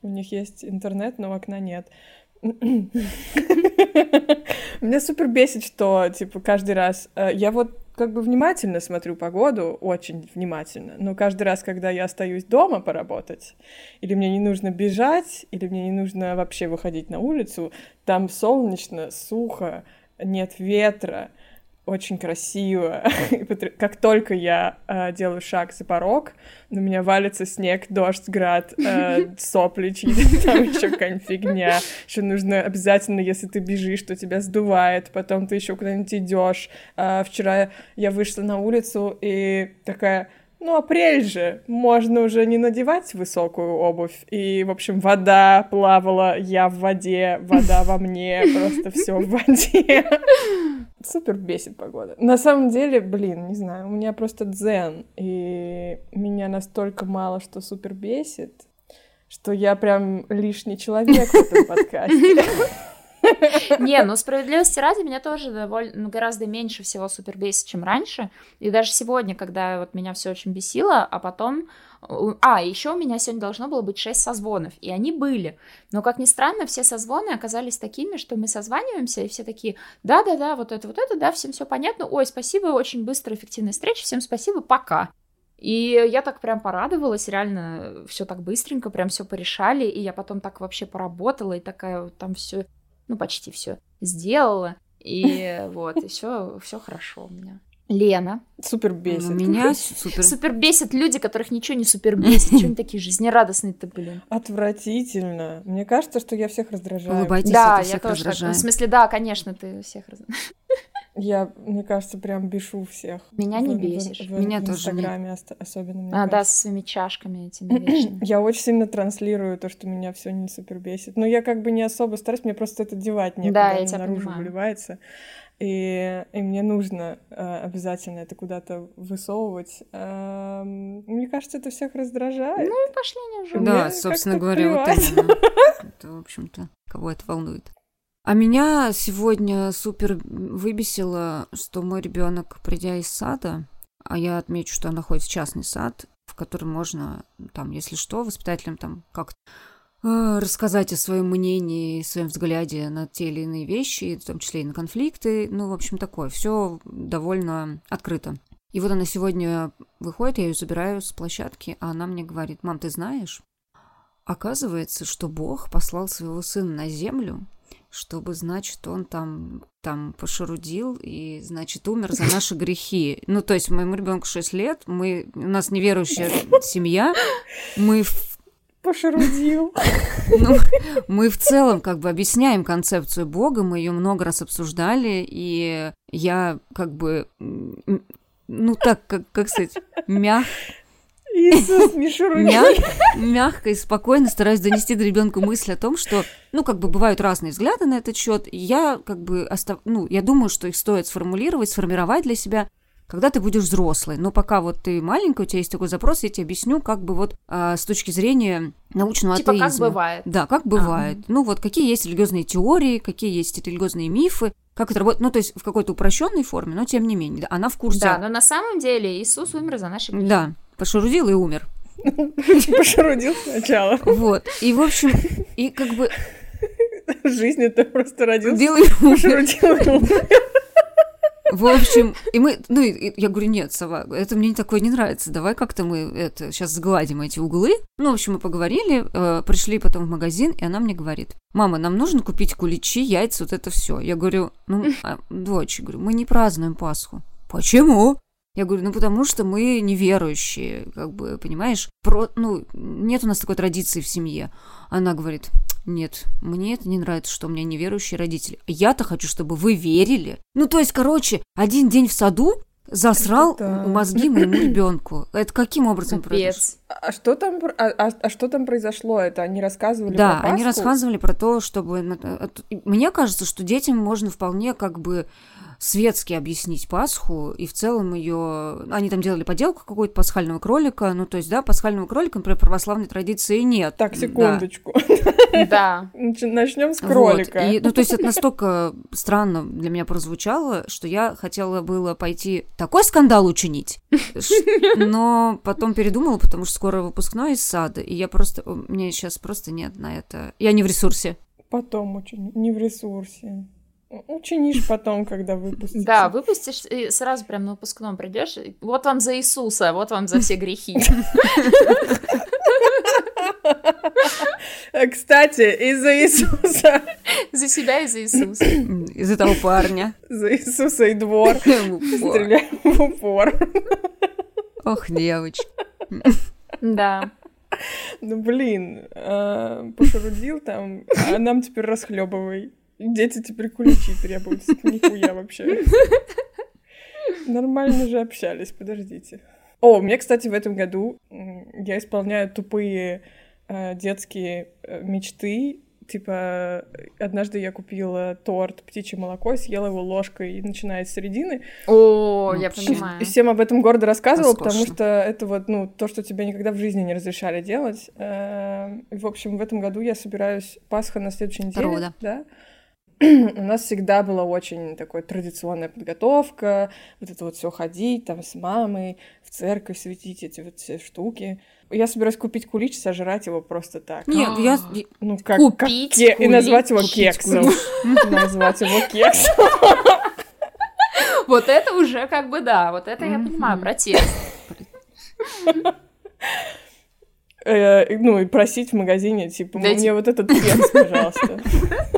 У них есть интернет, но окна нет. Меня супер бесит, что, типа, каждый раз... Э, я вот как бы внимательно смотрю погоду, очень внимательно, но каждый раз, когда я остаюсь дома поработать, или мне не нужно бежать, или мне не нужно вообще выходить на улицу, там солнечно, сухо, нет ветра, очень красиво. как только я э, делаю шаг за порог, на меня валится снег, дождь, град, э, сопли чьи-то, там еще какая-нибудь фигня. Еще нужно обязательно, если ты бежишь, то тебя сдувает, потом ты еще куда-нибудь идешь. Э, вчера я вышла на улицу и такая ну, апрель же, можно уже не надевать высокую обувь. И, в общем, вода плавала, я в воде, вода во мне, просто все в воде. Супер бесит погода. На самом деле, блин, не знаю, у меня просто дзен, и меня настолько мало что супер бесит, что я прям лишний человек в этом подкасте. Не, ну справедливости ради меня тоже довольно, ну, гораздо меньше всего супер бесит, чем раньше. И даже сегодня, когда вот меня все очень бесило, а потом... А, еще у меня сегодня должно было быть 6 созвонов, и они были. Но, как ни странно, все созвоны оказались такими, что мы созваниваемся, и все такие, да-да-да, вот это, вот это, да, всем все понятно, ой, спасибо, очень быстрая, эффективная встреча, всем спасибо, пока. И я так прям порадовалась, реально все так быстренько, прям все порешали, и я потом так вообще поработала, и такая там все ну, почти все сделала. И вот, и все, все хорошо у меня. Лена. Супер бесит. Меня супер... Супер бесит люди, которых ничего не супер бесит. Что они такие жизнерадостные-то, блин? Отвратительно. Мне кажется, что я всех раздражаю. Улыбайтесь, да, я тоже раздражаю. так. В смысле, да, конечно, ты всех раздражаешь. Я, мне кажется, прям бешу всех. Меня не бесишь. В, в, Меня в тоже Инстаграме ос- особенно. Мне а, кажется. да, с своими чашками этими. Я очень сильно транслирую то, что меня все не супер бесит. Но я как бы не особо стараюсь, мне просто это девать некуда, Да, я наружу понимаю. выливается. И, и мне нужно э, обязательно это куда-то высовывать. Эм, мне кажется, это всех раздражает. Ну, пошли они уже. Да, собственно говоря, вот плевать. именно. Это, в общем-то, кого это волнует. А меня сегодня супер выбесило, что мой ребенок, придя из сада, а я отмечу, что он ходит в частный сад, в котором можно, там, если что, воспитателям там как э, рассказать о своем мнении, своем взгляде на те или иные вещи, в том числе и на конфликты. Ну, в общем, такое. Все довольно открыто. И вот она сегодня выходит, я ее забираю с площадки, а она мне говорит, мам, ты знаешь, оказывается, что Бог послал своего сына на землю, чтобы, значит, он там, там пошарудил и, значит, умер за наши грехи. Ну, то есть моему ребенку 6 лет, мы, у нас неверующая семья, мы в Пошарудил. ну, мы в целом как бы объясняем концепцию Бога, мы ее много раз обсуждали, и я как бы, ну так, как, как сказать, мягко Иисус. Мяг, мягко и спокойно стараюсь донести до ребенка мысль о том, что, ну, как бы бывают разные взгляды на этот счет. Я как бы остав... ну, я думаю, что их стоит сформулировать, сформировать для себя, когда ты будешь взрослый. Но пока вот ты маленький, у тебя есть такой запрос, я тебе объясню, как бы вот а, с точки зрения научного Типа как атеизма. бывает. Да, как бывает. Ну вот какие есть религиозные теории, какие есть религиозные мифы, как это работает, ну то есть в какой-то упрощенной форме, но тем не менее, она в курсе. Да, но на самом деле Иисус умер за наши грехи. Да, пошарудил и умер. Пошарудил сначала. Вот. И, в общем, и как бы Жизнь это просто родился. делай умер. В общем, и мы, ну, и- и я говорю, нет, Сова, это мне такое не нравится, давай как-то мы это сейчас сгладим эти углы. Ну, в общем, мы поговорили, э, пришли потом в магазин, и она мне говорит, мама, нам нужно купить куличи, яйца, вот это все. Я говорю, ну, а, дочь, говорю, мы не празднуем Пасху. Почему? Я говорю, ну потому что мы неверующие, как бы, понимаешь, про, ну, нет у нас такой традиции в семье. Она говорит, нет, мне это не нравится, что у меня неверующие родители. Я-то хочу, чтобы вы верили. Ну, то есть, короче, один день в саду засрал Это да. мозги моему ребенку. Это каким образом произошло? А что там, а, а- а что там произошло? Это они рассказывали Да, про они Пасху? рассказывали про то, чтобы... это- и Мне кажется, что детям можно вполне как бы светски объяснить Пасху, и в целом ее... Они там делали поделку какую-то пасхального кролика, ну, то есть, да, пасхального кролика, например, православной традиции нет. Так, секундочку. Да. Начнем с кролика. ну, то есть это настолько странно для меня прозвучало, что я хотела было пойти такой скандал учинить, но потом передумала, потому что скоро выпускной из сада, и я просто... у- Мне сейчас просто нет на это... Я не в ресурсе. Потом учини. Не в ресурсе. Учинишь потом, когда выпустится. Да, выпустишь и сразу прям на выпускном придешь. и Вот вам за Иисуса, вот вам за все грехи. Кстати, из-за Иисуса. За себя и за Иисуса. Из этого парня. За Иисуса и двор. Стреляем в упор. Ох, девочки. Да. Ну, блин, э, пошарудил там, а нам теперь расхлебывай. Дети теперь куличи требуются. Нихуя вообще. Нормально же общались, подождите. О, мне, кстати, в этом году я исполняю тупые э, детские э, мечты. Типа, однажды я купила торт «Птичье молоко», съела его ложкой, начиная с середины. О, я Вообще. понимаю. И всем об этом гордо рассказывала, потому Роскошно. что это вот, ну, то, что тебе никогда в жизни не разрешали делать. И, В общем, в этом году я собираюсь Пасха на следующей неделе. Второго, Да. У нас всегда была очень такой традиционная подготовка, вот это вот все ходить там с мамой, в церковь светить эти вот все штуки. Я собираюсь купить кулич, сожрать его просто так. Нет, я... Ну, как, как Купить ке- и назвать его кулич. кексом. Назвать его кексом. Вот это уже как бы да, вот это я понимаю, протест. Э, ну, и просить в магазине, типа, мне вот этот кекс, пожалуйста.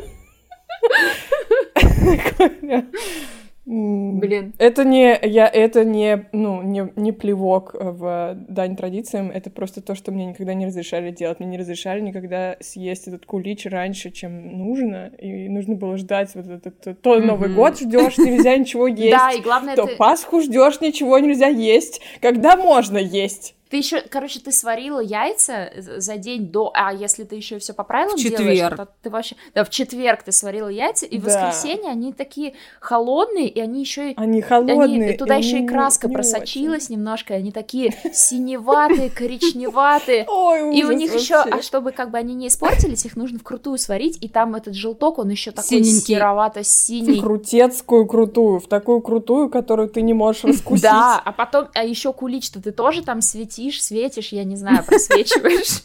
Блин. Это не, я, это не, ну, не, не плевок в дань традициям, это просто то, что мне никогда не разрешали делать. Мне не разрешали никогда съесть этот кулич раньше, чем нужно, и нужно было ждать вот этот, то Новый Мгм. год ждешь, нельзя ничего есть. Да, и главное, То ты... Пасху ждешь, ничего нельзя есть. Когда можно есть? Ты еще, короче, ты сварила яйца за день до, а если ты еще все по правилам В делаешь, четверг. то ты вообще, да, в четверг ты сварила яйца, и в Да. воскресенье они такие холодные, и они еще и Они холодные. они, туда и еще и краска не просочилась немножко, и они такие синеватые, коричневатые. очень. Ой, И у них еще, а чтобы как бы они не испортились, их нужно вкрутую сварить, и там этот желток, он еще такой серовато-синий. Крутецкую крутую, в такую крутую, которую ты не можешь раскусить. Да, а потом, а еще кулич-то ты тоже там светишь, светишь, я не знаю, просвечиваешь.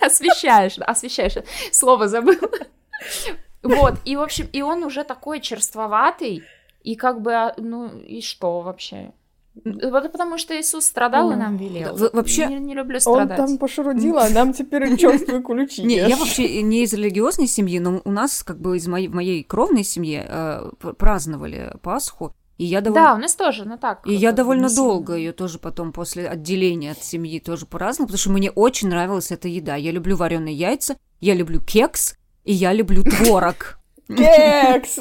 Освещаешь, освещаешь. Слово забыла. Вот, и, в общем, и он уже такой черствоватый, и как бы, а, ну, и что вообще? Вот потому что Иисус страдал и Мгм. нам велел. Да, в- вообще- Не, не люблю Он страдать. там пошарудил, а нам теперь черствые куличи. Не, я вообще не из религиозной семьи, но у нас как бы из моей, в моей кровной семье э, праздновали Пасху, и я довольно Да, у нас тоже, ну так. И я довольно долго ее тоже потом после отделения от семьи тоже праздновала, потому что мне очень нравилась эта еда. Я люблю вареные яйца, я люблю кекс, и я люблю творог. Кекс!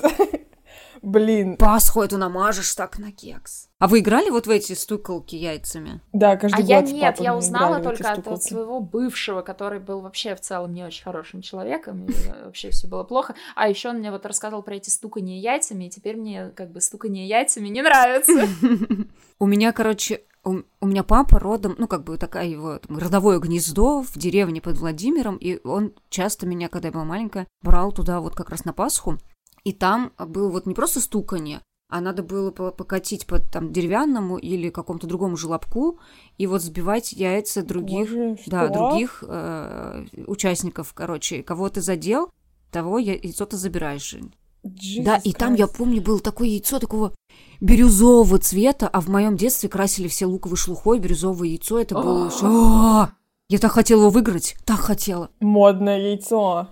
Блин, Пасху эту намажешь так на кекс. А вы играли вот в эти стуколки яйцами? да, каждый А год я с нет, я узнала только от, от своего бывшего, который был вообще в целом не очень хорошим человеком, и вообще все было плохо. А еще он мне вот рассказывал про эти стукания яйцами, и теперь мне как бы стукание яйцами не нравится. У меня, короче, у, у меня папа родом, ну, как бы такая его там, родовое гнездо в деревне под Владимиром, и он часто меня, когда я была маленькая, брал туда вот как раз на Пасху, и там было вот не просто стуканье, а надо было по- покатить по там деревянному или какому-то другому желобку и вот сбивать яйца других, Боже, да, что? других э, участников, короче, кого ты задел, того яйцо ты забираешь. Да, Jesus и там, я помню, было такое яйцо такого бирюзового цвета, а в моем детстве красили все луковой шелухой бирюзовое яйцо. Это было... Я так хотела его выиграть, так хотела. Модное яйцо.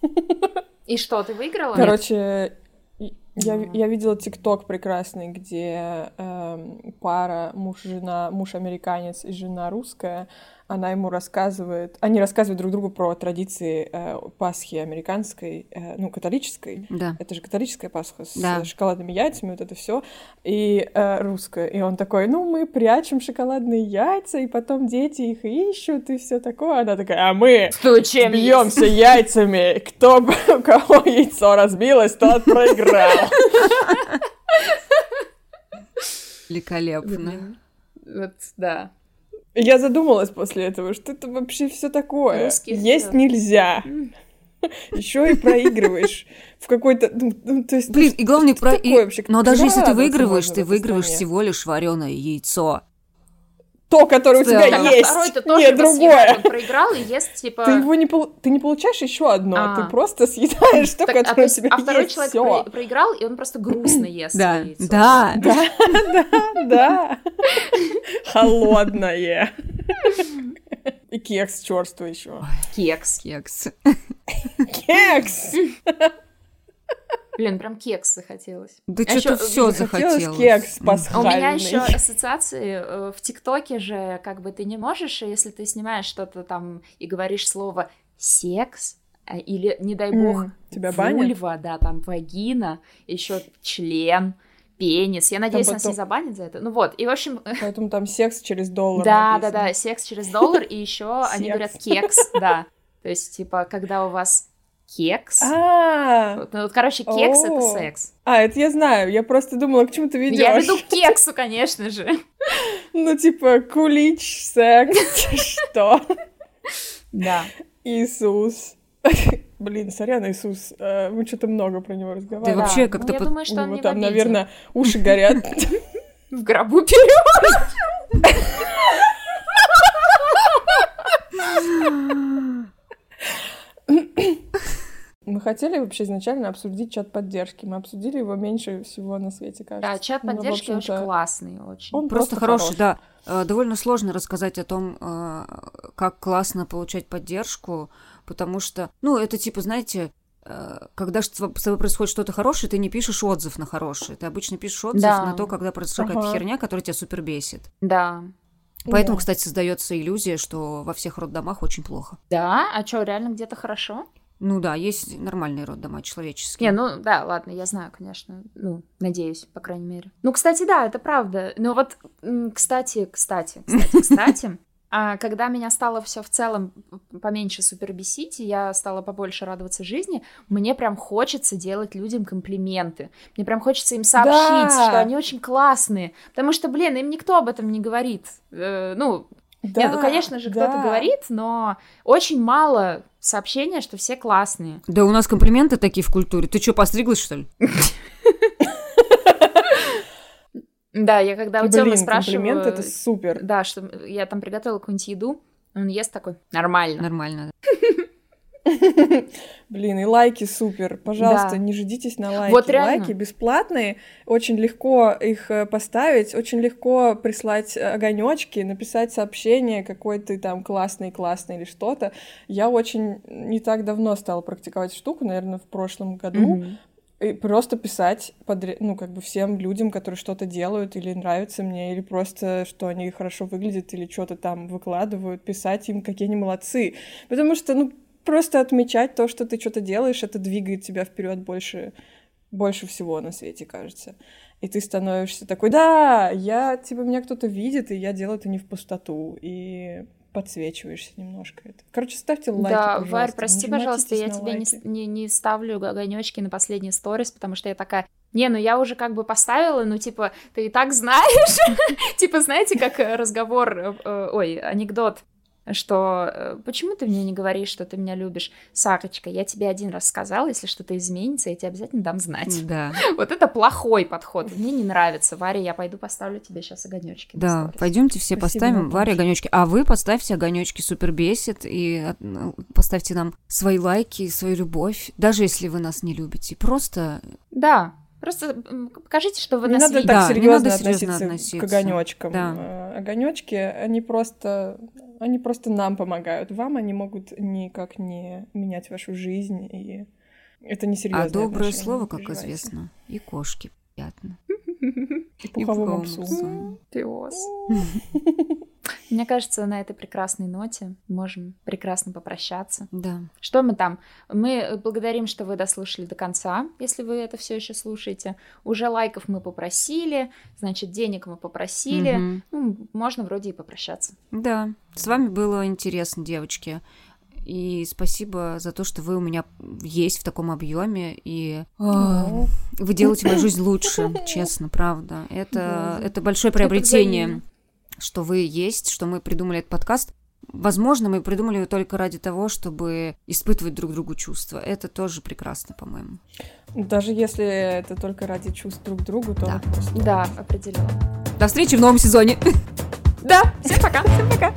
И что, ты выиграла? Короче, я, я видела ТикТок прекрасный, где эм, пара муж-жена, муж-американец и жена русская, она ему рассказывает, они рассказывают друг другу про традиции э, Пасхи американской, э, ну, католической. Да. Это же католическая Пасха с Да. шоколадными яйцами, вот это все, и э, русская. И он такой, ну, мы прячем шоколадные яйца, и потом дети их ищут, и все такое. Она такая, а мы Стучим. бьемся яйцами. Кто бы- у кого яйцо разбилось, тот проиграл. Великолепно. Вот, да. Я задумалась после этого, что это вообще все такое. Русский Есть вперед. нельзя. Еще и проигрываешь в какой-то, ну, ну, то есть, Блин, и главное, про... такое и- вообще? Но даже если ты выигрываешь, ты выигрываешь всего лишь вареное яйцо. То, которое у тебя Так, а есть, второй ты тоже не его съедаешь, другое. он проиграл и ест, типа... Ты его не пол- ты не получаешь еще одно, А. ты просто съедаешь то, Так, а, то которое у есть- тебя а второй есть. человек Всё. про- проиграл, и он просто грустно ест Да, яйцо. да. Да, да, да. Холодное. И кекс черствый еще. Кекс. Кекс. Кекс! Блин, прям кекс захотелось. Да А что-то все Захотелось кекс А У пасхальный. меня еще ассоциации э, в ТикТоке же, как бы ты не можешь, если ты снимаешь что-то там и говоришь слово секс, а, или, не дай бог, М, Тебя банят? вульва, да, там вагина, еще член, пенис. Я надеюсь, нас потом- не забанят за это. Ну вот, и в общем, Поэтому там секс через доллар да, да, написано. да, секс через доллар, и еще они говорят кекс, да. То есть, типа, когда у вас кекс, А, вот, ну, вот, короче, кекс это секс. а, это я знаю. Я просто думала, к чему ты ведешь. Я веду к кексу, конечно же. Ну, типа, кулич, секс, что? Да. Иисус. Блин, сорян, Иисус. э, Мы что-то много про него Ты разговаривали. вообще Да, как-то ну, я думаю, что он не там, наверное, уши горят. В гробу вперед. Мы хотели вообще изначально обсудить чат поддержки. Мы обсудили его меньше всего на свете, кажется. Да, чат Ну, поддержки очень общем-то, классный, очень. Он Просто, просто хороший, хорош. да. Э, Довольно сложно рассказать о том, э, как классно получать поддержку, потому что, ну, это типа, знаете, э, когда с тобой происходит что-то хорошее, ты не пишешь отзыв на хорошее. Ты обычно пишешь отзыв Да. на то, когда произошла Ага. какая-то херня, которая тебя супер бесит. Да. Поэтому, Да. кстати, создается иллюзия, что во всех роддомах очень плохо. Да? А что, реально где-то хорошо? Ну да, есть нормальный род дома, человеческий. Не, ну да, ладно, я знаю, конечно. Ну, надеюсь, по крайней мере. Ну, кстати, да, это правда. Но вот, кстати, кстати, кстати, кстати, а когда меня стало все в целом поменьше супер бесить, и я стала побольше радоваться жизни, мне прям хочется делать людям комплименты. Мне прям хочется им сообщить, да. что они очень классные. Потому что, блин, им никто об этом не говорит. Э, ну, да, нет, ну, конечно же, кто-то да. говорит, но очень мало сообщения, что все классные. Да у нас комплименты такие в культуре. Ты что, постриглась, что ли? Да, я когда у Тёмы спрашиваю... это супер. Да, что я там приготовила какую-нибудь еду, он ест такой, нормально. Нормально, Блин, и лайки супер. Пожалуйста, да. не ждитесь на лайки. Вот реально. Лайки бесплатные, очень легко их э, поставить, очень легко прислать огонечки, написать сообщение, какой ты там классный, классный или что-то. Я очень не так давно стала практиковать штуку, наверное, в прошлом году. Mm-hmm и просто писать подряд, ну, как бы всем людям, которые что-то делают или нравятся мне, или просто, что они хорошо выглядят, или что-то там выкладывают, писать им, какие они молодцы. Потому что, ну, просто отмечать то, что ты что-то делаешь, это двигает тебя вперед больше, больше всего на свете, кажется. И ты становишься такой, да, я, типа, меня кто-то видит, и я делаю это не в пустоту. И подсвечиваешься немножко. Это. Короче, ставьте лайки, Да, пожалуйста. Варь, прости, пожалуйста, я тебе не, не, не ставлю огонечки на последний сторис, потому что я такая, не, ну я уже как бы поставила, ну типа, ты и так знаешь. Типа, знаете, как разговор, э, э, ой, анекдот что э, почему ты мне не говоришь, что ты меня любишь, Сарочка, я тебе один раз сказала, если что-то изменится, я тебе обязательно дам знать. Да. Вот это плохой подход, мне не нравится. Варя, я пойду поставлю тебе сейчас огонечки. Да, пойдемте все Спасибо поставим Варе огонечки, а вы поставьте огонечки супер бесит и ну, поставьте нам свои лайки, свою любовь, даже если вы нас не любите, просто. Да, Просто покажите, что вы не нас надо видите. так да, серьезно надо относиться, серьезно относиться к огонечкам. Да. Э, огонечки, они просто, они просто нам помогают. Вам они могут никак не менять вашу жизнь, и это не серьезно. А доброе слово, как известно, и кошки приятно. И пуховому псу. Пес. Мне кажется, на этой прекрасной ноте можем прекрасно попрощаться. Да. Что мы там? Мы благодарим, что вы дослушали до конца, если вы это все еще слушаете. Уже лайков мы попросили, значит, денег мы попросили. Угу. Ну, можно вроде и попрощаться. Да. С вами было интересно, девочки. И спасибо за то, что вы у меня есть в таком объеме. И э, вы делаете мою жизнь лучше, честно, правда. Это, это большое приобретение что вы есть, что мы придумали этот подкаст. Возможно, мы придумали его только ради того, чтобы испытывать друг другу чувства. Это тоже прекрасно, по-моему. Даже если это только ради чувств друг к другу, то да. просто... Да, определенно. До встречи в новом сезоне. Да, всем пока. Всем пока.